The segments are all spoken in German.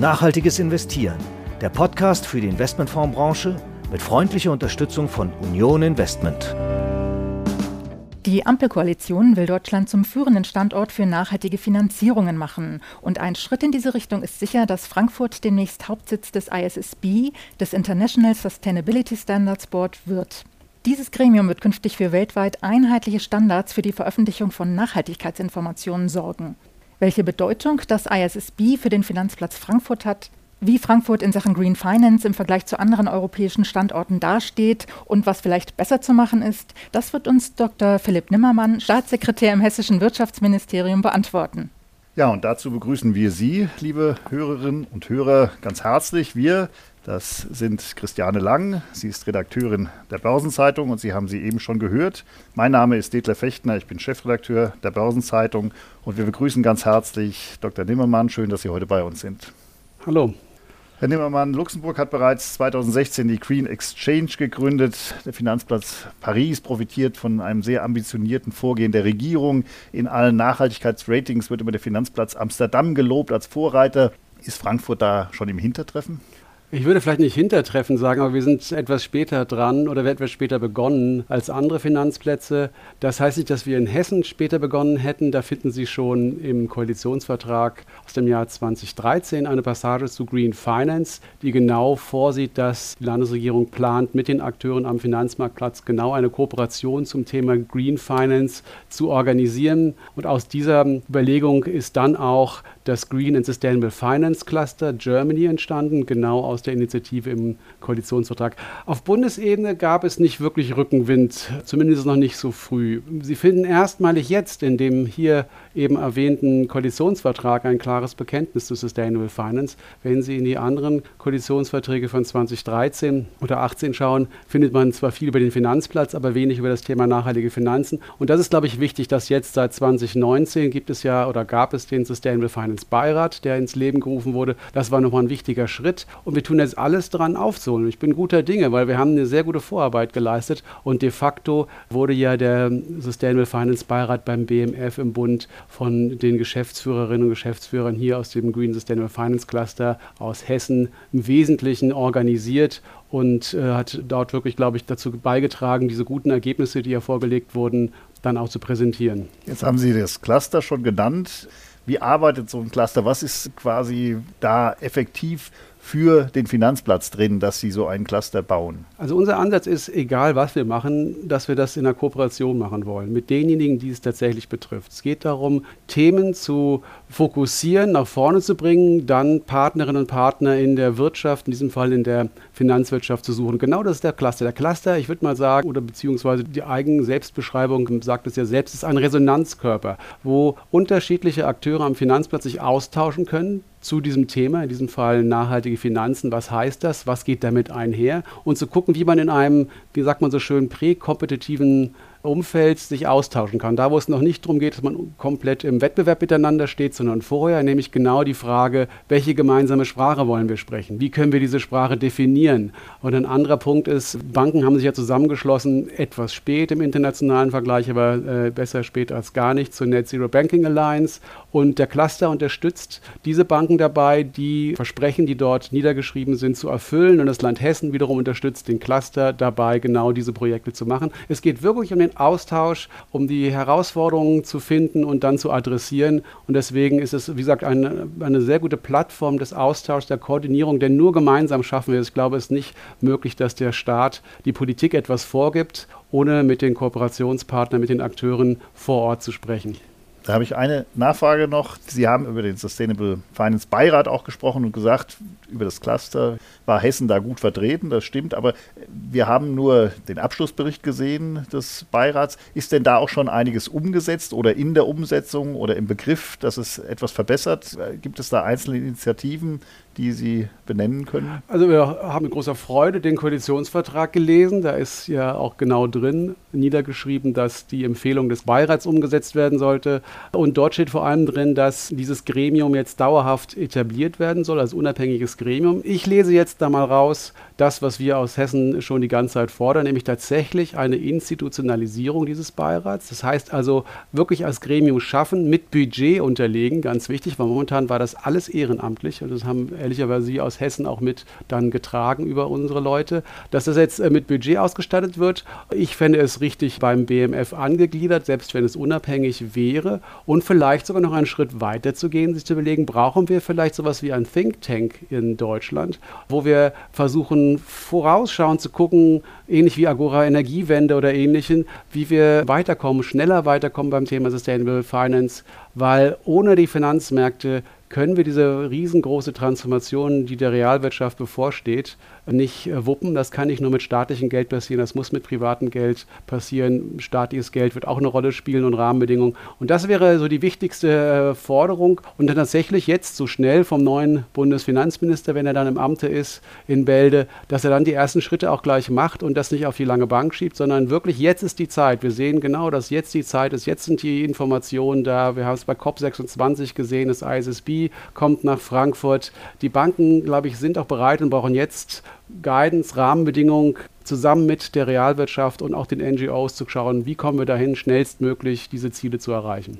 Nachhaltiges Investieren, der Podcast für die Investmentfondsbranche mit freundlicher Unterstützung von Union Investment. Die Ampelkoalition will Deutschland zum führenden Standort für nachhaltige Finanzierungen machen. Und ein Schritt in diese Richtung ist sicher, dass Frankfurt demnächst Hauptsitz des ISSB, des International Sustainability Standards Board, wird. Dieses Gremium wird künftig für weltweit einheitliche Standards für die Veröffentlichung von Nachhaltigkeitsinformationen sorgen. Welche Bedeutung das ISSB für den Finanzplatz Frankfurt hat, wie Frankfurt in Sachen Green Finance im Vergleich zu anderen europäischen Standorten dasteht und was vielleicht besser zu machen ist, das wird uns Dr. Philipp Nimmermann, Staatssekretär im Hessischen Wirtschaftsministerium, beantworten. Ja, und dazu begrüßen wir Sie, liebe Hörerinnen und Hörer, ganz herzlich. Wir, das sind Christiane Lang, sie ist Redakteurin der Börsenzeitung und Sie haben sie eben schon gehört. Mein Name ist Detlef Fechtner, ich bin Chefredakteur der Börsenzeitung und wir begrüßen ganz herzlich Dr. Nimmermann. Schön, dass Sie heute bei uns sind. Hallo. Herr Nimmermann, Luxemburg hat bereits 2016 die Green Exchange gegründet. Der Finanzplatz Paris profitiert von einem sehr ambitionierten Vorgehen der Regierung. In allen Nachhaltigkeitsratings wird immer der Finanzplatz Amsterdam gelobt als Vorreiter. Ist Frankfurt da schon im Hintertreffen? Ich würde vielleicht nicht Hintertreffen sagen, aber wir sind etwas später dran oder etwas später begonnen als andere Finanzplätze. Das heißt nicht, dass wir in Hessen später begonnen hätten. Da finden Sie schon im Koalitionsvertrag aus dem Jahr 2013 eine Passage zu Green Finance, die genau vorsieht, dass die Landesregierung plant, mit den Akteuren am Finanzmarktplatz genau eine Kooperation zum Thema Green Finance zu organisieren. Und aus dieser Überlegung ist dann auch das Green and Sustainable Finance Cluster Germany entstanden, genau aus der Initiative im Koalitionsvertrag. Auf Bundesebene gab es nicht wirklich Rückenwind, zumindest noch nicht so früh. Sie finden erstmalig jetzt in dem hier eben erwähnten Koalitionsvertrag ein klares Bekenntnis zu Sustainable Finance. Wenn Sie in die anderen Koalitionsverträge von 2013 oder 2018 schauen, findet man zwar viel über den Finanzplatz, aber wenig über das Thema nachhaltige Finanzen. Und das ist, glaube ich, wichtig, dass jetzt seit 2019 gibt es ja oder gab es den Sustainable Finance Beirat, der ins Leben gerufen wurde. Das war nochmal ein wichtiger Schritt. Und wir tun jetzt alles daran aufzuholen. Ich bin guter Dinge, weil wir haben eine sehr gute Vorarbeit geleistet. Und de facto wurde ja der Sustainable Finance Beirat beim BMF im Bund von den Geschäftsführerinnen und Geschäftsführern hier aus dem Green Sustainable Finance Cluster aus Hessen im Wesentlichen organisiert und äh, hat dort wirklich, glaube ich, dazu beigetragen, diese guten Ergebnisse, die ja vorgelegt wurden, dann auch zu präsentieren. Jetzt haben Sie das Cluster schon genannt. Wie arbeitet so ein Cluster? Was ist quasi da effektiv für den Finanzplatz drin, dass Sie so einen Cluster bauen? Also unser Ansatz ist, egal was wir machen, dass wir das in einer Kooperation machen wollen mit denjenigen, die es tatsächlich betrifft. Es geht darum, Themen zu fokussieren, nach vorne zu bringen, dann Partnerinnen und Partner in der Wirtschaft, in diesem Fall in der Finanzwirtschaft zu suchen. Genau das ist der Cluster. Der Cluster, ich würde mal sagen, oder beziehungsweise die eigene Selbstbeschreibung sagt es ja selbst, ist ein Resonanzkörper, wo unterschiedliche Akteure am Finanzplatz sich austauschen können, zu diesem Thema, in diesem Fall nachhaltige Finanzen. Was heißt das? Was geht damit einher? Und zu gucken, wie man in einem, wie sagt man so schön, präkompetitiven Umfeld sich austauschen kann. Da, wo es noch nicht darum geht, dass man komplett im Wettbewerb miteinander steht, sondern vorher, nämlich genau die Frage, welche gemeinsame Sprache wollen wir sprechen? Wie können wir diese Sprache definieren? Und ein anderer Punkt ist, Banken haben sich ja zusammengeschlossen, etwas spät im internationalen Vergleich, aber äh, besser spät als gar nicht, zur Net Zero Banking Alliance. Und der Cluster unterstützt diese Banken dabei, die Versprechen, die dort niedergeschrieben sind, zu erfüllen. Und das Land Hessen wiederum unterstützt den Cluster dabei, genau diese Projekte zu machen. Es geht wirklich um den Austausch, um die Herausforderungen zu finden und dann zu adressieren. Und deswegen ist es, wie gesagt, eine, eine sehr gute Plattform des Austauschs, der Koordinierung, denn nur gemeinsam schaffen wir es. Ich glaube, es ist nicht möglich, dass der Staat die Politik etwas vorgibt, ohne mit den Kooperationspartnern, mit den Akteuren vor Ort zu sprechen. Da habe ich eine Nachfrage noch. Sie haben über den Sustainable Finance Beirat auch gesprochen und gesagt, über das Cluster war Hessen da gut vertreten, das stimmt, aber wir haben nur den Abschlussbericht gesehen des Beirats. Ist denn da auch schon einiges umgesetzt oder in der Umsetzung oder im Begriff, dass es etwas verbessert? Gibt es da einzelne Initiativen, die Sie benennen können? Also wir haben mit großer Freude den Koalitionsvertrag gelesen. Da ist ja auch genau drin niedergeschrieben, dass die Empfehlung des Beirats umgesetzt werden sollte. Und dort steht vor allem drin, dass dieses Gremium jetzt dauerhaft etabliert werden soll, als unabhängiges Gremium. Ich lese jetzt da mal raus, das, was wir aus Hessen schon die ganze Zeit fordern, nämlich tatsächlich eine Institutionalisierung dieses Beirats. Das heißt also wirklich als Gremium schaffen, mit Budget unterlegen, ganz wichtig, weil momentan war das alles ehrenamtlich und das haben ehrlicherweise Sie aus Hessen auch mit dann getragen über unsere Leute. Dass das jetzt äh, mit Budget ausgestattet wird, ich fände es richtig beim BMF angegliedert, selbst wenn es unabhängig wäre und vielleicht sogar noch einen Schritt weiter zu gehen, sich zu überlegen, brauchen wir vielleicht sowas wie ein Think Tank in Deutschland, wo wir versuchen, vorausschauend zu gucken, ähnlich wie Agora Energiewende oder ähnlichen, wie wir weiterkommen, schneller weiterkommen beim Thema Sustainable Finance, weil ohne die Finanzmärkte können wir diese riesengroße Transformation, die der Realwirtschaft bevorsteht, nicht äh, wuppen. Das kann nicht nur mit staatlichem Geld passieren, das muss mit privatem Geld passieren. Staatliches Geld wird auch eine Rolle spielen und Rahmenbedingungen. Und das wäre so die wichtigste äh, Forderung. Und dann tatsächlich jetzt so schnell vom neuen Bundesfinanzminister, wenn er dann im Amte ist in Bälde, dass er dann die ersten Schritte auch gleich macht und das nicht auf die lange Bank schiebt, sondern wirklich jetzt ist die Zeit. Wir sehen genau, dass jetzt die Zeit ist. Jetzt sind die Informationen da. Wir haben es bei COP26 gesehen. Das ISSB kommt nach Frankfurt. Die Banken, glaube ich, sind auch bereit und brauchen jetzt Guidance, Rahmenbedingungen zusammen mit der Realwirtschaft und auch den NGOs zu schauen, wie kommen wir dahin, schnellstmöglich diese Ziele zu erreichen.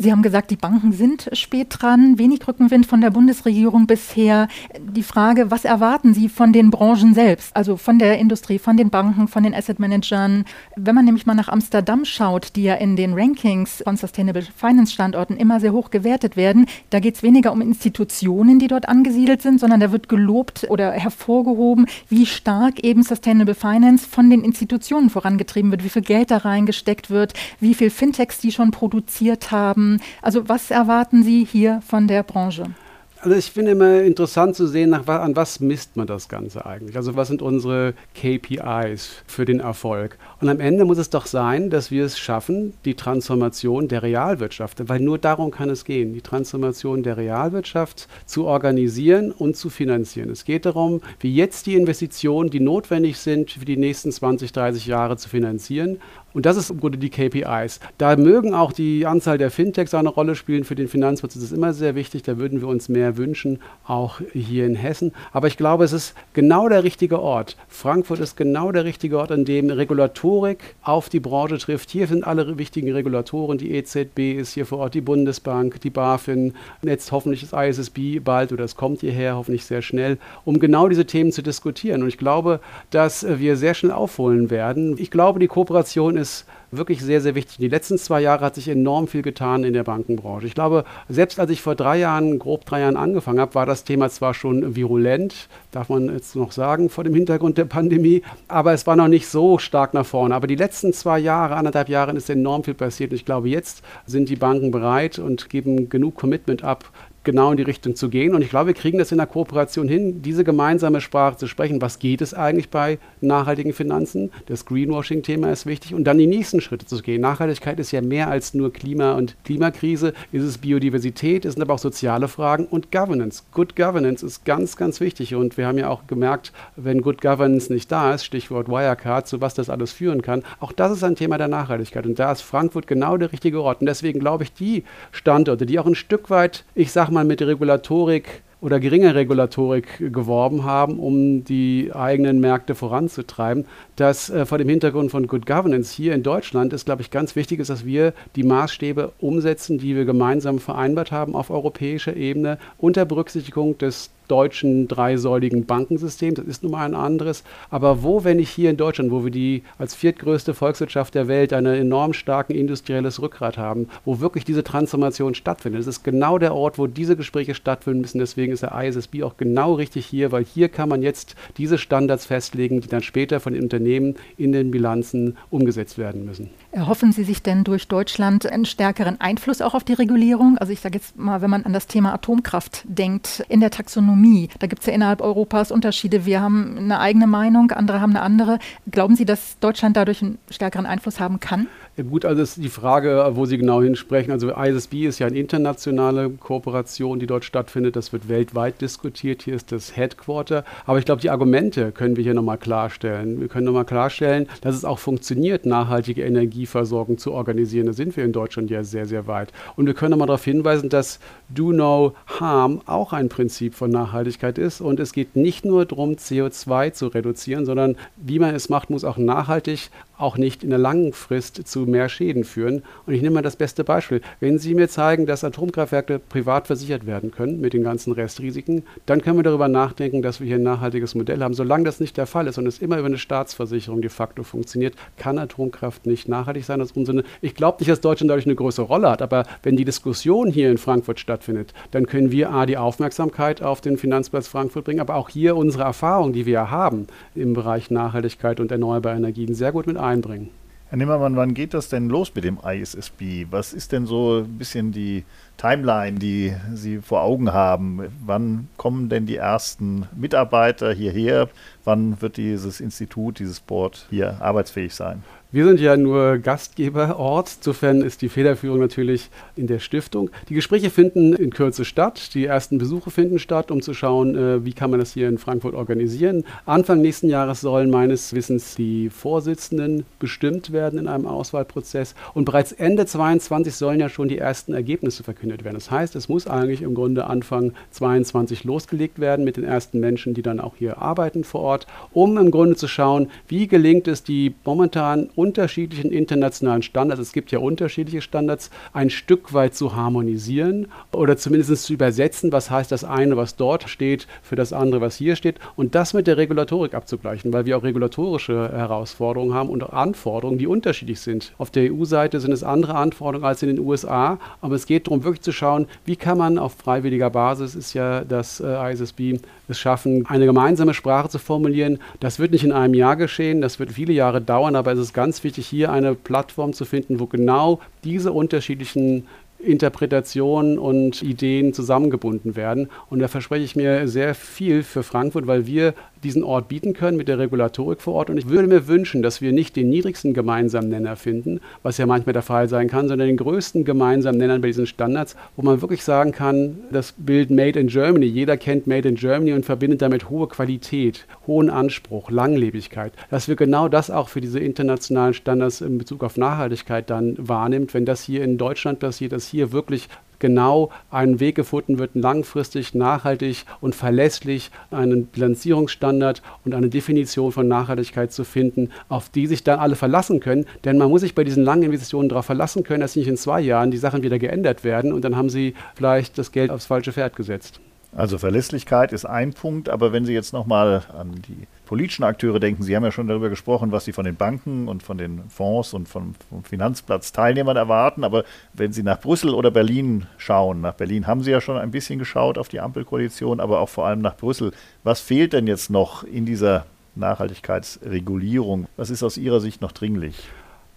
Sie haben gesagt, die Banken sind spät dran, wenig Rückenwind von der Bundesregierung bisher. Die Frage, was erwarten Sie von den Branchen selbst, also von der Industrie, von den Banken, von den Asset Managern? Wenn man nämlich mal nach Amsterdam schaut, die ja in den Rankings von Sustainable Finance Standorten immer sehr hoch gewertet werden, da geht es weniger um Institutionen, die dort angesiedelt sind, sondern da wird gelobt oder hervorgehoben, wie stark eben Sustainable Finance von den Institutionen vorangetrieben wird, wie viel Geld da reingesteckt wird, wie viel Fintechs die schon produziert haben also was erwarten Sie hier von der Branche? Also ich finde immer interessant zu sehen, nach, an was misst man das Ganze eigentlich? Also was sind unsere KPIs für den Erfolg? Und am Ende muss es doch sein, dass wir es schaffen, die Transformation der Realwirtschaft, weil nur darum kann es gehen, die Transformation der Realwirtschaft zu organisieren und zu finanzieren. Es geht darum, wie jetzt die Investitionen, die notwendig sind, für die nächsten 20, 30 Jahre zu finanzieren und das ist im Grunde die KPIs. Da mögen auch die Anzahl der Fintechs eine Rolle spielen. Für den Finanzplatz Das ist immer sehr wichtig. Da würden wir uns mehr wünschen, auch hier in Hessen. Aber ich glaube, es ist genau der richtige Ort. Frankfurt ist genau der richtige Ort, an dem Regulatorik auf die Branche trifft. Hier sind alle wichtigen Regulatoren. Die EZB ist hier vor Ort, die Bundesbank, die BaFin, jetzt hoffentlich das ISSB bald oder es kommt hierher, hoffentlich sehr schnell, um genau diese Themen zu diskutieren. Und ich glaube, dass wir sehr schnell aufholen werden. Ich glaube, die Kooperation ist wirklich sehr, sehr wichtig. Die letzten zwei Jahre hat sich enorm viel getan in der Bankenbranche. Ich glaube, selbst als ich vor drei Jahren, grob drei Jahren angefangen habe, war das Thema zwar schon virulent, darf man jetzt noch sagen, vor dem Hintergrund der Pandemie, aber es war noch nicht so stark nach vorne. Aber die letzten zwei Jahre, anderthalb Jahre ist enorm viel passiert. Und ich glaube, jetzt sind die Banken bereit und geben genug Commitment ab, genau in die Richtung zu gehen. Und ich glaube, wir kriegen das in der Kooperation hin, diese gemeinsame Sprache zu sprechen. Was geht es eigentlich bei nachhaltigen Finanzen? Das Greenwashing-Thema ist wichtig. Und dann die nächsten Schritte zu gehen. Nachhaltigkeit ist ja mehr als nur Klima und Klimakrise. Ist es Biodiversität, es sind aber auch soziale Fragen und Governance. Good Governance ist ganz, ganz wichtig. Und wir haben ja auch gemerkt, wenn Good Governance nicht da ist, Stichwort Wirecard, zu was das alles führen kann, auch das ist ein Thema der Nachhaltigkeit. Und da ist Frankfurt genau der richtige Ort. Und deswegen glaube ich, die Standorte, die auch ein Stück weit, ich sage mal, mal mit Regulatorik oder geringer Regulatorik geworben haben, um die eigenen Märkte voranzutreiben. Das äh, vor dem Hintergrund von Good Governance hier in Deutschland ist, glaube ich, ganz wichtig, ist, dass wir die Maßstäbe umsetzen, die wir gemeinsam vereinbart haben auf europäischer Ebene unter Berücksichtigung des deutschen dreisäuligen Bankensystem. Das ist nun mal ein anderes. Aber wo, wenn nicht hier in Deutschland, wo wir die als viertgrößte Volkswirtschaft der Welt ein enorm starken industrielles Rückgrat haben, wo wirklich diese Transformation stattfindet. Das ist genau der Ort, wo diese Gespräche stattfinden müssen. Deswegen ist der ISSB auch genau richtig hier, weil hier kann man jetzt diese Standards festlegen, die dann später von den Unternehmen in den Bilanzen umgesetzt werden müssen. Erhoffen Sie sich denn durch Deutschland einen stärkeren Einfluss auch auf die Regulierung? Also ich sage jetzt mal, wenn man an das Thema Atomkraft denkt, in der Taxonomie, da gibt es ja innerhalb Europas Unterschiede. Wir haben eine eigene Meinung, andere haben eine andere. Glauben Sie, dass Deutschland dadurch einen stärkeren Einfluss haben kann? Gut, also ist die Frage, wo Sie genau hinsprechen. Also ISSB ist ja eine internationale Kooperation, die dort stattfindet. Das wird weltweit diskutiert. Hier ist das Headquarter. Aber ich glaube, die Argumente können wir hier nochmal klarstellen. Wir können nochmal klarstellen, dass es auch funktioniert, nachhaltige Energieversorgung zu organisieren. Da sind wir in Deutschland ja sehr, sehr weit. Und wir können nochmal darauf hinweisen, dass Do No Harm auch ein Prinzip von Nachhaltigkeit ist. Und es geht nicht nur darum, CO2 zu reduzieren, sondern wie man es macht, muss auch nachhaltig auch nicht in der langen Frist zu mehr Schäden führen. Und ich nehme mal das beste Beispiel. Wenn Sie mir zeigen, dass Atomkraftwerke privat versichert werden können mit den ganzen Restrisiken, dann können wir darüber nachdenken, dass wir hier ein nachhaltiges Modell haben. Solange das nicht der Fall ist und es immer über eine Staatsversicherung de facto funktioniert, kann Atomkraft nicht nachhaltig sein. Aus Sinne. Ich glaube nicht, dass Deutschland dadurch eine größere Rolle hat, aber wenn die Diskussion hier in Frankfurt stattfindet, dann können wir A, die Aufmerksamkeit auf den Finanzplatz Frankfurt bringen, aber auch hier unsere Erfahrung, die wir haben im Bereich Nachhaltigkeit und erneuerbare Energien, sehr gut mit ein einbringen. Herr Nimmermann, wann geht das denn los mit dem ISSB? Was ist denn so ein bisschen die Timeline, die Sie vor Augen haben? Wann kommen denn die ersten Mitarbeiter hierher? Wann wird dieses Institut, dieses Board hier arbeitsfähig sein? Wir sind ja nur Gastgeberort. Insofern ist die Federführung natürlich in der Stiftung. Die Gespräche finden in Kürze statt. Die ersten Besuche finden statt, um zu schauen, äh, wie kann man das hier in Frankfurt organisieren. Anfang nächsten Jahres sollen meines Wissens die Vorsitzenden bestimmt werden in einem Auswahlprozess. Und bereits Ende 2022 sollen ja schon die ersten Ergebnisse verkündet werden. Das heißt, es muss eigentlich im Grunde Anfang 2022 losgelegt werden mit den ersten Menschen, die dann auch hier arbeiten vor Ort, um im Grunde zu schauen, wie gelingt es, die momentan unterschiedlichen internationalen Standards, es gibt ja unterschiedliche Standards, ein Stück weit zu harmonisieren oder zumindest zu übersetzen, was heißt das eine, was dort steht, für das andere, was hier steht und das mit der Regulatorik abzugleichen, weil wir auch regulatorische Herausforderungen haben und Anforderungen, die unterschiedlich sind. Auf der EU-Seite sind es andere Anforderungen als in den USA, aber es geht darum, wirklich zu schauen, wie kann man auf freiwilliger Basis, ist ja das äh, ISSB, es schaffen, eine gemeinsame Sprache zu formulieren. Das wird nicht in einem Jahr geschehen, das wird viele Jahre dauern, aber es ist ganz ganz wichtig, hier eine Plattform zu finden, wo genau diese unterschiedlichen Interpretationen und Ideen zusammengebunden werden. Und da verspreche ich mir sehr viel für Frankfurt, weil wir diesen Ort bieten können mit der Regulatorik vor Ort. Und ich würde mir wünschen, dass wir nicht den niedrigsten gemeinsamen Nenner finden, was ja manchmal der Fall sein kann, sondern den größten gemeinsamen Nenner bei diesen Standards, wo man wirklich sagen kann, das Bild Made in Germany, jeder kennt Made in Germany und verbindet damit hohe Qualität, hohen Anspruch, Langlebigkeit, dass wir genau das auch für diese internationalen Standards in Bezug auf Nachhaltigkeit dann wahrnimmt, wenn das hier in Deutschland passiert, dass hier wirklich genau einen Weg gefunden wird, langfristig, nachhaltig und verlässlich einen Bilanzierungsstandard und eine Definition von Nachhaltigkeit zu finden, auf die sich dann alle verlassen können. Denn man muss sich bei diesen langen Investitionen darauf verlassen können, dass nicht in zwei Jahren die Sachen wieder geändert werden und dann haben sie vielleicht das Geld aufs falsche Pferd gesetzt. Also Verlässlichkeit ist ein Punkt, aber wenn Sie jetzt nochmal an die politischen Akteure denken, Sie haben ja schon darüber gesprochen, was Sie von den Banken und von den Fonds und vom, vom Finanzplatz Teilnehmern erwarten, aber wenn Sie nach Brüssel oder Berlin schauen, nach Berlin haben Sie ja schon ein bisschen geschaut auf die Ampelkoalition, aber auch vor allem nach Brüssel. Was fehlt denn jetzt noch in dieser Nachhaltigkeitsregulierung? Was ist aus Ihrer Sicht noch dringlich?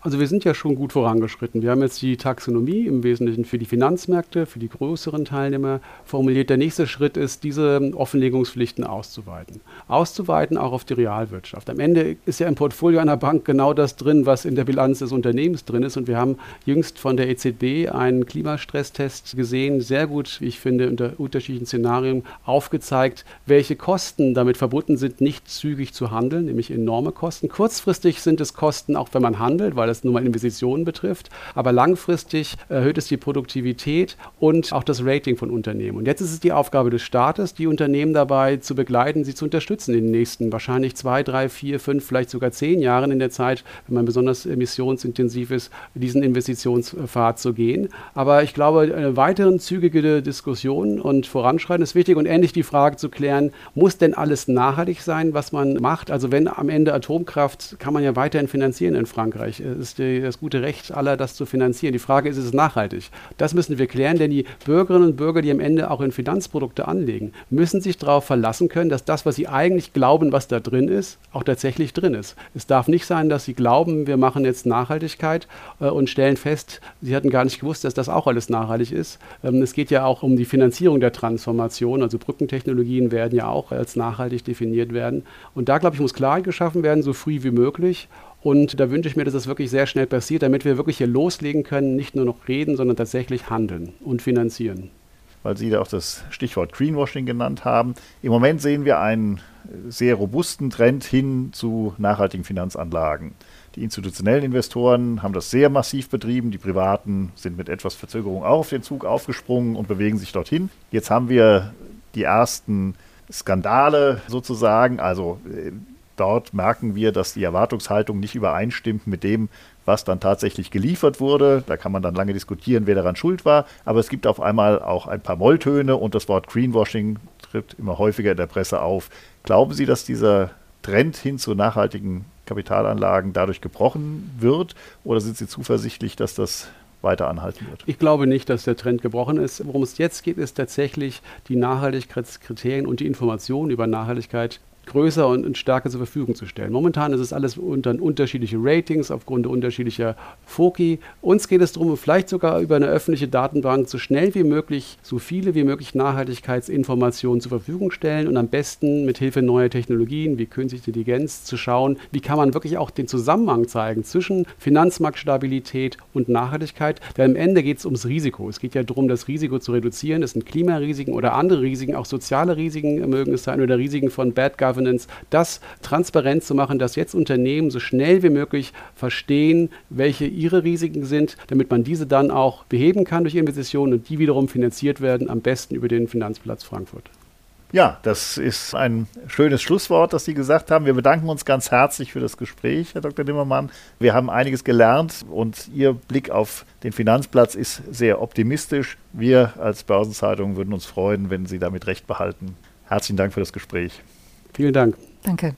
Also wir sind ja schon gut vorangeschritten. Wir haben jetzt die Taxonomie im Wesentlichen für die Finanzmärkte, für die größeren Teilnehmer formuliert. Der nächste Schritt ist, diese Offenlegungspflichten auszuweiten. Auszuweiten auch auf die Realwirtschaft. Am Ende ist ja im Portfolio einer Bank genau das drin, was in der Bilanz des Unternehmens drin ist. Und wir haben jüngst von der EZB einen Klimastresstest gesehen, sehr gut, ich finde, unter unterschiedlichen Szenarien aufgezeigt, welche Kosten damit verbunden sind, nicht zügig zu handeln, nämlich enorme Kosten. Kurzfristig sind es Kosten, auch wenn man handelt, weil es nur mal Investitionen betrifft. Aber langfristig erhöht es die Produktivität und auch das Rating von Unternehmen. Und jetzt ist es die Aufgabe des Staates, die Unternehmen dabei zu begleiten, sie zu unterstützen in den nächsten wahrscheinlich zwei, drei, vier, fünf, vielleicht sogar zehn Jahren in der Zeit, wenn man besonders emissionsintensiv ist, diesen Investitionspfad zu gehen. Aber ich glaube, eine weitere zügige Diskussion und Voranschreiten ist wichtig und endlich die Frage zu klären, muss denn alles nachhaltig sein, was man macht? Also wenn am Ende Atomkraft kann man ja weiterhin finanzieren in Frankreich ist die, das gute Recht aller, das zu finanzieren. Die Frage ist, ist es nachhaltig? Das müssen wir klären, denn die Bürgerinnen und Bürger, die am Ende auch in Finanzprodukte anlegen, müssen sich darauf verlassen können, dass das, was sie eigentlich glauben, was da drin ist, auch tatsächlich drin ist. Es darf nicht sein, dass sie glauben, wir machen jetzt Nachhaltigkeit äh, und stellen fest, sie hatten gar nicht gewusst, dass das auch alles nachhaltig ist. Ähm, es geht ja auch um die Finanzierung der Transformation, also Brückentechnologien werden ja auch als nachhaltig definiert werden. Und da, glaube ich, muss Klarheit geschaffen werden, so früh wie möglich. Und da wünsche ich mir, dass das wirklich sehr schnell passiert, damit wir wirklich hier loslegen können, nicht nur noch reden, sondern tatsächlich handeln und finanzieren. Weil Sie da auch das Stichwort Greenwashing genannt haben. Im Moment sehen wir einen sehr robusten Trend hin zu nachhaltigen Finanzanlagen. Die institutionellen Investoren haben das sehr massiv betrieben. Die privaten sind mit etwas Verzögerung auch auf den Zug aufgesprungen und bewegen sich dorthin. Jetzt haben wir die ersten Skandale sozusagen. Also äh, dort merken wir, dass die Erwartungshaltung nicht übereinstimmt mit dem, was dann tatsächlich geliefert wurde. Da kann man dann lange diskutieren, wer daran schuld war. Aber es gibt auf einmal auch ein paar Molltöne und das Wort Greenwashing tritt immer häufiger in der Presse auf. Glauben Sie, dass dieser Trend hin zu nachhaltigen Kapitalanlagen dadurch gebrochen wird? Oder sind Sie zuversichtlich, dass das weiter anhalten wird? Ich glaube nicht, dass der Trend gebrochen ist. Worum es jetzt geht, ist tatsächlich die Nachhaltigkeitskriterien und die Informationen über Nachhaltigkeit größer und, stärker zur Verfügung zu stellen. Momentan ist es alles unter unterschiedliche Ratings aufgrund unterschiedlicher Foki. Uns geht es darum, vielleicht sogar über eine öffentliche Datenbank so schnell wie möglich, so viele wie möglich Nachhaltigkeitsinformationen zur Verfügung stellen und am besten mit Hilfe neuer Technologien wie künstliche Intelligenz zu schauen, wie kann man wirklich auch den Zusammenhang zeigen zwischen Finanzmarktstabilität und Nachhaltigkeit. Denn am Ende geht es ums Risiko. Es geht ja darum, das Risiko zu reduzieren. Es sind Klimarisiken oder andere Risiken, auch soziale Risiken mögen es sein oder Risiken von Bad Governance Governance, das transparent zu machen, dass jetzt Unternehmen so schnell wie möglich verstehen, welche ihre Risiken sind, damit man diese dann auch beheben kann durch Investitionen und die wiederum finanziert werden, am besten über den Finanzplatz Frankfurt. Ja, das ist ein schönes Schlusswort, das Sie gesagt haben. Wir bedanken uns ganz herzlich für das Gespräch, Herr Dr. Nimmermann. Wir haben einiges gelernt und Ihr Blick auf den Finanzplatz ist sehr optimistisch. Wir als Börsenzeitung würden uns freuen, wenn Sie damit recht behalten. Herzlichen Dank für das Gespräch. Vielen Dank. Danke.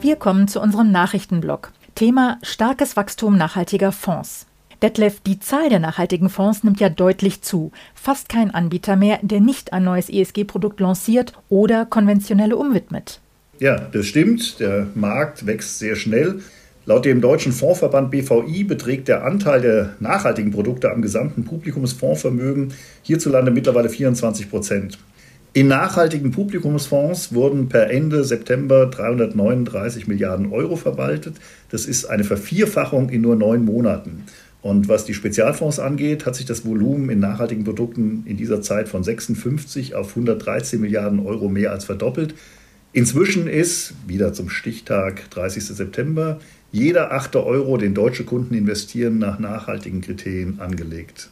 Wir kommen zu unserem Nachrichtenblock. Thema starkes Wachstum nachhaltiger Fonds. Detlef, die Zahl der nachhaltigen Fonds nimmt ja deutlich zu. Fast kein Anbieter mehr, der nicht ein neues ESG-Produkt lanciert oder konventionelle umwidmet. Ja, das stimmt. Der Markt wächst sehr schnell. Laut dem deutschen Fondsverband BVI beträgt der Anteil der nachhaltigen Produkte am gesamten Publikumsfondsvermögen hierzulande mittlerweile 24 Prozent. In nachhaltigen Publikumsfonds wurden per Ende September 339 Milliarden Euro verwaltet. Das ist eine Vervierfachung in nur neun Monaten. Und was die Spezialfonds angeht, hat sich das Volumen in nachhaltigen Produkten in dieser Zeit von 56 auf 113 Milliarden Euro mehr als verdoppelt. Inzwischen ist, wieder zum Stichtag 30. September, jeder achte Euro, den deutsche Kunden investieren, nach nachhaltigen Kriterien angelegt.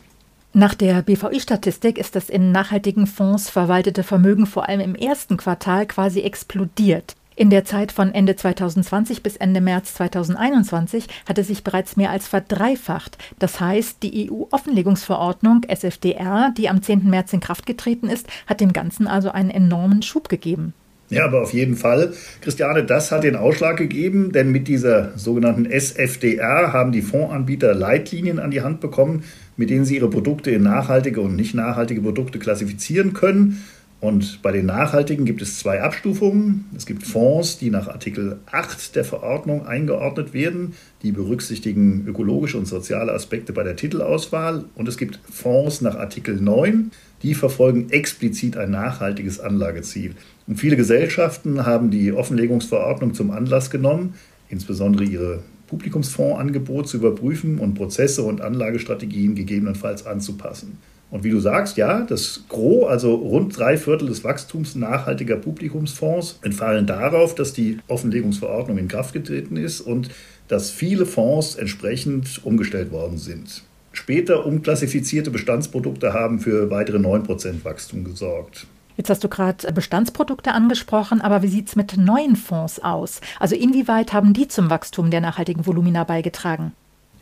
Nach der BVI-Statistik ist das in nachhaltigen Fonds verwaltete Vermögen vor allem im ersten Quartal quasi explodiert. In der Zeit von Ende 2020 bis Ende März 2021 hat es sich bereits mehr als verdreifacht. Das heißt, die EU-Offenlegungsverordnung SFDR, die am 10. März in Kraft getreten ist, hat dem Ganzen also einen enormen Schub gegeben. Ja, aber auf jeden Fall, Christiane, das hat den Ausschlag gegeben, denn mit dieser sogenannten SFDR haben die Fondsanbieter Leitlinien an die Hand bekommen, mit denen sie ihre Produkte in nachhaltige und nicht nachhaltige Produkte klassifizieren können. Und bei den nachhaltigen gibt es zwei Abstufungen. Es gibt Fonds, die nach Artikel 8 der Verordnung eingeordnet werden. Die berücksichtigen ökologische und soziale Aspekte bei der Titelauswahl. Und es gibt Fonds nach Artikel 9, die verfolgen explizit ein nachhaltiges Anlageziel. Und viele Gesellschaften haben die Offenlegungsverordnung zum Anlass genommen, insbesondere ihre Publikumsfondsangebot zu überprüfen und Prozesse und Anlagestrategien gegebenenfalls anzupassen. Und wie du sagst, ja, das Gros, also rund drei Viertel des Wachstums nachhaltiger Publikumsfonds, entfallen darauf, dass die Offenlegungsverordnung in Kraft getreten ist und dass viele Fonds entsprechend umgestellt worden sind. Später umklassifizierte Bestandsprodukte haben für weitere 9% Wachstum gesorgt. Jetzt hast du gerade Bestandsprodukte angesprochen, aber wie sieht es mit neuen Fonds aus? Also inwieweit haben die zum Wachstum der nachhaltigen Volumina beigetragen?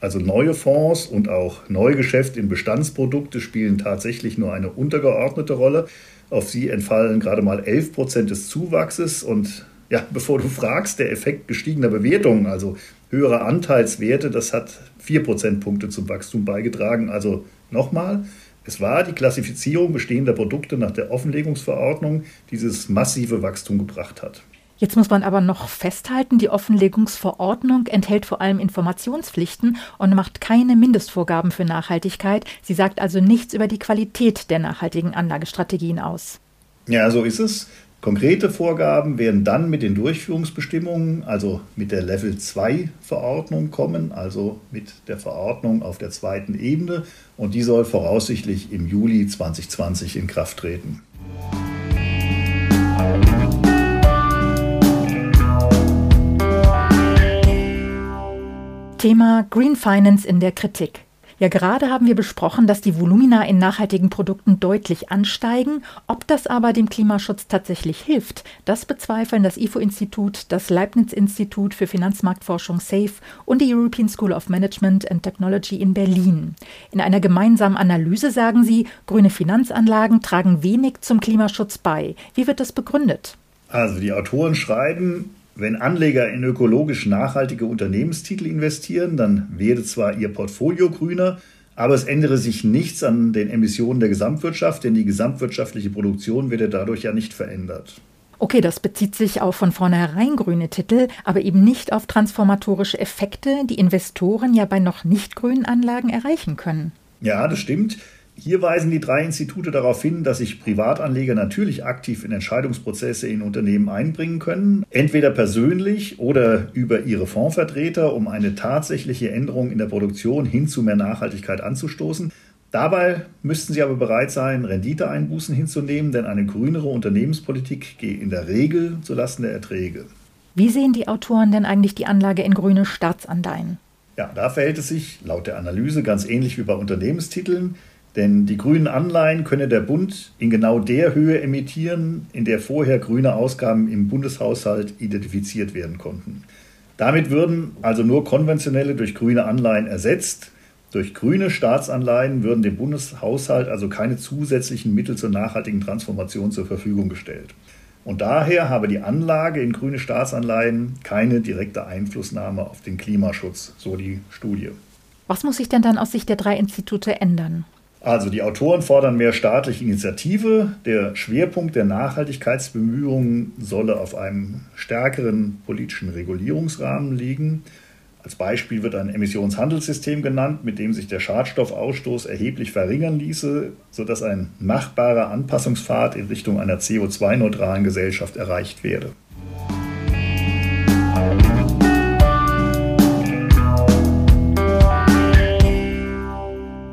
Also neue Fonds und auch Neugeschäft in Bestandsprodukte spielen tatsächlich nur eine untergeordnete Rolle. Auf sie entfallen gerade mal 11 Prozent des Zuwachses. Und ja, bevor du fragst, der Effekt gestiegener Bewertungen, also höhere Anteilswerte, das hat 4 Prozentpunkte zum Wachstum beigetragen. Also nochmal, es war die Klassifizierung bestehender Produkte nach der Offenlegungsverordnung, die dieses massive Wachstum gebracht hat. Jetzt muss man aber noch festhalten, die Offenlegungsverordnung enthält vor allem Informationspflichten und macht keine Mindestvorgaben für Nachhaltigkeit. Sie sagt also nichts über die Qualität der nachhaltigen Anlagestrategien aus. Ja, so ist es. Konkrete Vorgaben werden dann mit den Durchführungsbestimmungen, also mit der Level 2 Verordnung kommen, also mit der Verordnung auf der zweiten Ebene. Und die soll voraussichtlich im Juli 2020 in Kraft treten. Thema Green Finance in der Kritik. Ja, gerade haben wir besprochen, dass die Volumina in nachhaltigen Produkten deutlich ansteigen. Ob das aber dem Klimaschutz tatsächlich hilft, das bezweifeln das IFO-Institut, das Leibniz-Institut für Finanzmarktforschung SAFE und die European School of Management and Technology in Berlin. In einer gemeinsamen Analyse sagen sie, grüne Finanzanlagen tragen wenig zum Klimaschutz bei. Wie wird das begründet? Also die Autoren schreiben, wenn Anleger in ökologisch nachhaltige Unternehmenstitel investieren, dann werde zwar ihr Portfolio grüner, aber es ändere sich nichts an den Emissionen der Gesamtwirtschaft, denn die gesamtwirtschaftliche Produktion werde dadurch ja nicht verändert. Okay, das bezieht sich auf von vornherein grüne Titel, aber eben nicht auf transformatorische Effekte, die Investoren ja bei noch nicht grünen Anlagen erreichen können. Ja, das stimmt. Hier weisen die drei Institute darauf hin, dass sich Privatanleger natürlich aktiv in Entscheidungsprozesse in Unternehmen einbringen können, entweder persönlich oder über ihre Fondsvertreter, um eine tatsächliche Änderung in der Produktion hin zu mehr Nachhaltigkeit anzustoßen. Dabei müssten sie aber bereit sein, Renditeeinbußen hinzunehmen, denn eine grünere Unternehmenspolitik gehe in der Regel zulasten der Erträge. Wie sehen die Autoren denn eigentlich die Anlage in grüne Staatsanleihen? Ja, da verhält es sich laut der Analyse ganz ähnlich wie bei Unternehmenstiteln. Denn die grünen Anleihen könne der Bund in genau der Höhe emittieren, in der vorher grüne Ausgaben im Bundeshaushalt identifiziert werden konnten. Damit würden also nur konventionelle durch grüne Anleihen ersetzt. Durch grüne Staatsanleihen würden dem Bundeshaushalt also keine zusätzlichen Mittel zur nachhaltigen Transformation zur Verfügung gestellt. Und daher habe die Anlage in grüne Staatsanleihen keine direkte Einflussnahme auf den Klimaschutz, so die Studie. Was muss sich denn dann aus Sicht der drei Institute ändern? Also die Autoren fordern mehr staatliche Initiative. Der Schwerpunkt der Nachhaltigkeitsbemühungen solle auf einem stärkeren politischen Regulierungsrahmen liegen. Als Beispiel wird ein Emissionshandelssystem genannt, mit dem sich der Schadstoffausstoß erheblich verringern ließe, sodass ein machbarer Anpassungspfad in Richtung einer CO2-neutralen Gesellschaft erreicht werde.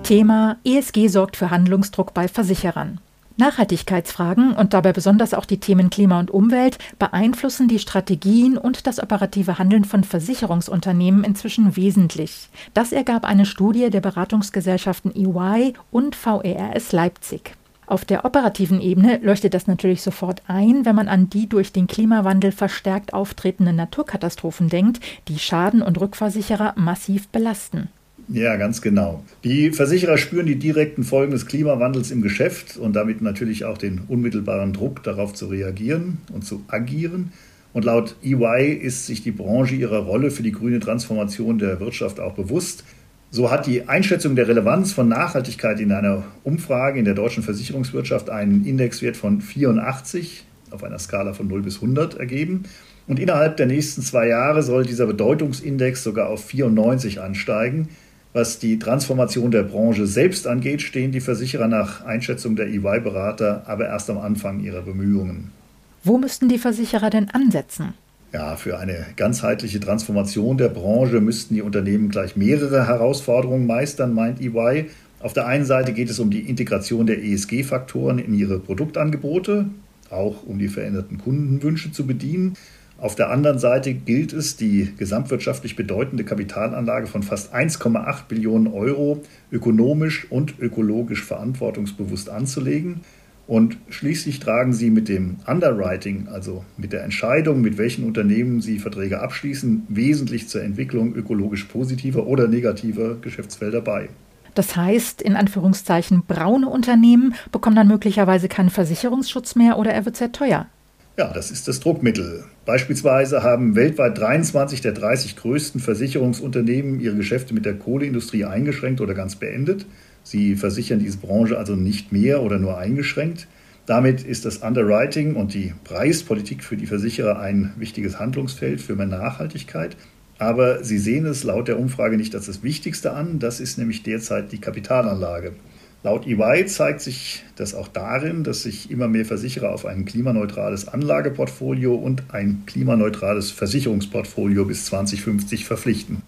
Thema ESG sorgt für Handlungsdruck bei Versicherern. Nachhaltigkeitsfragen und dabei besonders auch die Themen Klima und Umwelt beeinflussen die Strategien und das operative Handeln von Versicherungsunternehmen inzwischen wesentlich. Das ergab eine Studie der Beratungsgesellschaften EY und VERS Leipzig. Auf der operativen Ebene leuchtet das natürlich sofort ein, wenn man an die durch den Klimawandel verstärkt auftretenden Naturkatastrophen denkt, die Schaden- und Rückversicherer massiv belasten. Ja, ganz genau. Die Versicherer spüren die direkten Folgen des Klimawandels im Geschäft und damit natürlich auch den unmittelbaren Druck, darauf zu reagieren und zu agieren. Und laut EY ist sich die Branche ihrer Rolle für die grüne Transformation der Wirtschaft auch bewusst. So hat die Einschätzung der Relevanz von Nachhaltigkeit in einer Umfrage in der deutschen Versicherungswirtschaft einen Indexwert von 84 auf einer Skala von 0 bis 100 ergeben. Und innerhalb der nächsten zwei Jahre soll dieser Bedeutungsindex sogar auf 94 ansteigen. Was die Transformation der Branche selbst angeht, stehen die Versicherer nach Einschätzung der EY-Berater aber erst am Anfang ihrer Bemühungen. Wo müssten die Versicherer denn ansetzen? Ja, für eine ganzheitliche Transformation der Branche müssten die Unternehmen gleich mehrere Herausforderungen meistern, meint EY. Auf der einen Seite geht es um die Integration der ESG-Faktoren in ihre Produktangebote, auch um die veränderten Kundenwünsche zu bedienen. Auf der anderen Seite gilt es, die gesamtwirtschaftlich bedeutende Kapitalanlage von fast 1,8 Billionen Euro ökonomisch und ökologisch verantwortungsbewusst anzulegen. Und schließlich tragen sie mit dem Underwriting, also mit der Entscheidung, mit welchen Unternehmen sie Verträge abschließen, wesentlich zur Entwicklung ökologisch positiver oder negativer Geschäftsfelder bei. Das heißt, in Anführungszeichen, braune Unternehmen bekommen dann möglicherweise keinen Versicherungsschutz mehr oder er wird sehr teuer. Ja, das ist das Druckmittel. Beispielsweise haben weltweit 23 der 30 größten Versicherungsunternehmen ihre Geschäfte mit der Kohleindustrie eingeschränkt oder ganz beendet. Sie versichern diese Branche also nicht mehr oder nur eingeschränkt. Damit ist das Underwriting und die Preispolitik für die Versicherer ein wichtiges Handlungsfeld für mehr Nachhaltigkeit. Aber sie sehen es laut der Umfrage nicht als das Wichtigste an. Das ist nämlich derzeit die Kapitalanlage. Laut EY zeigt sich das auch darin, dass sich immer mehr Versicherer auf ein klimaneutrales Anlageportfolio und ein klimaneutrales Versicherungsportfolio bis 2050 verpflichten.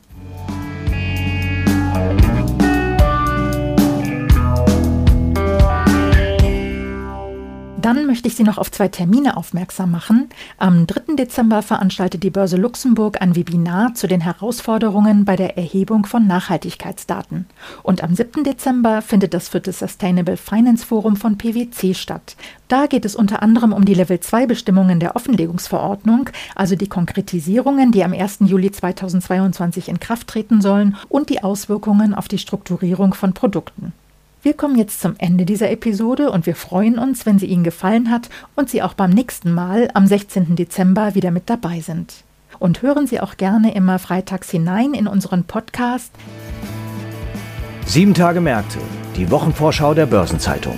Dann möchte ich Sie noch auf zwei Termine aufmerksam machen. Am 3. Dezember veranstaltet die Börse Luxemburg ein Webinar zu den Herausforderungen bei der Erhebung von Nachhaltigkeitsdaten. Und am 7. Dezember findet das vierte Sustainable Finance Forum von PwC statt. Da geht es unter anderem um die Level 2 Bestimmungen der Offenlegungsverordnung, also die Konkretisierungen, die am 1. Juli 2022 in Kraft treten sollen und die Auswirkungen auf die Strukturierung von Produkten. Wir kommen jetzt zum Ende dieser Episode und wir freuen uns, wenn sie Ihnen gefallen hat und Sie auch beim nächsten Mal am 16. Dezember wieder mit dabei sind. Und hören Sie auch gerne immer freitags hinein in unseren Podcast. Sieben Tage Märkte, die Wochenvorschau der Börsenzeitung.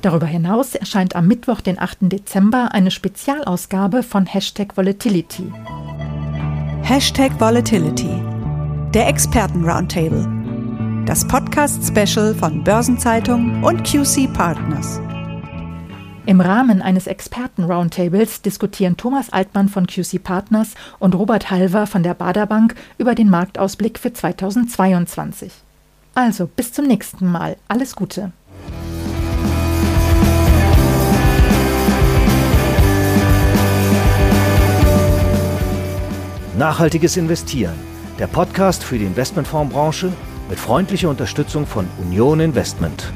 Darüber hinaus erscheint am Mittwoch, den 8. Dezember, eine Spezialausgabe von Hashtag Volatility. Hashtag Volatility. Der Experten-Roundtable das Podcast-Special von Börsenzeitung und QC Partners. Im Rahmen eines Experten-Roundtables diskutieren Thomas Altmann von QC Partners und Robert Halver von der Baderbank über den Marktausblick für 2022. Also bis zum nächsten Mal. Alles Gute. Nachhaltiges Investieren. Der Podcast für die Investmentfondsbranche mit freundlicher Unterstützung von Union Investment.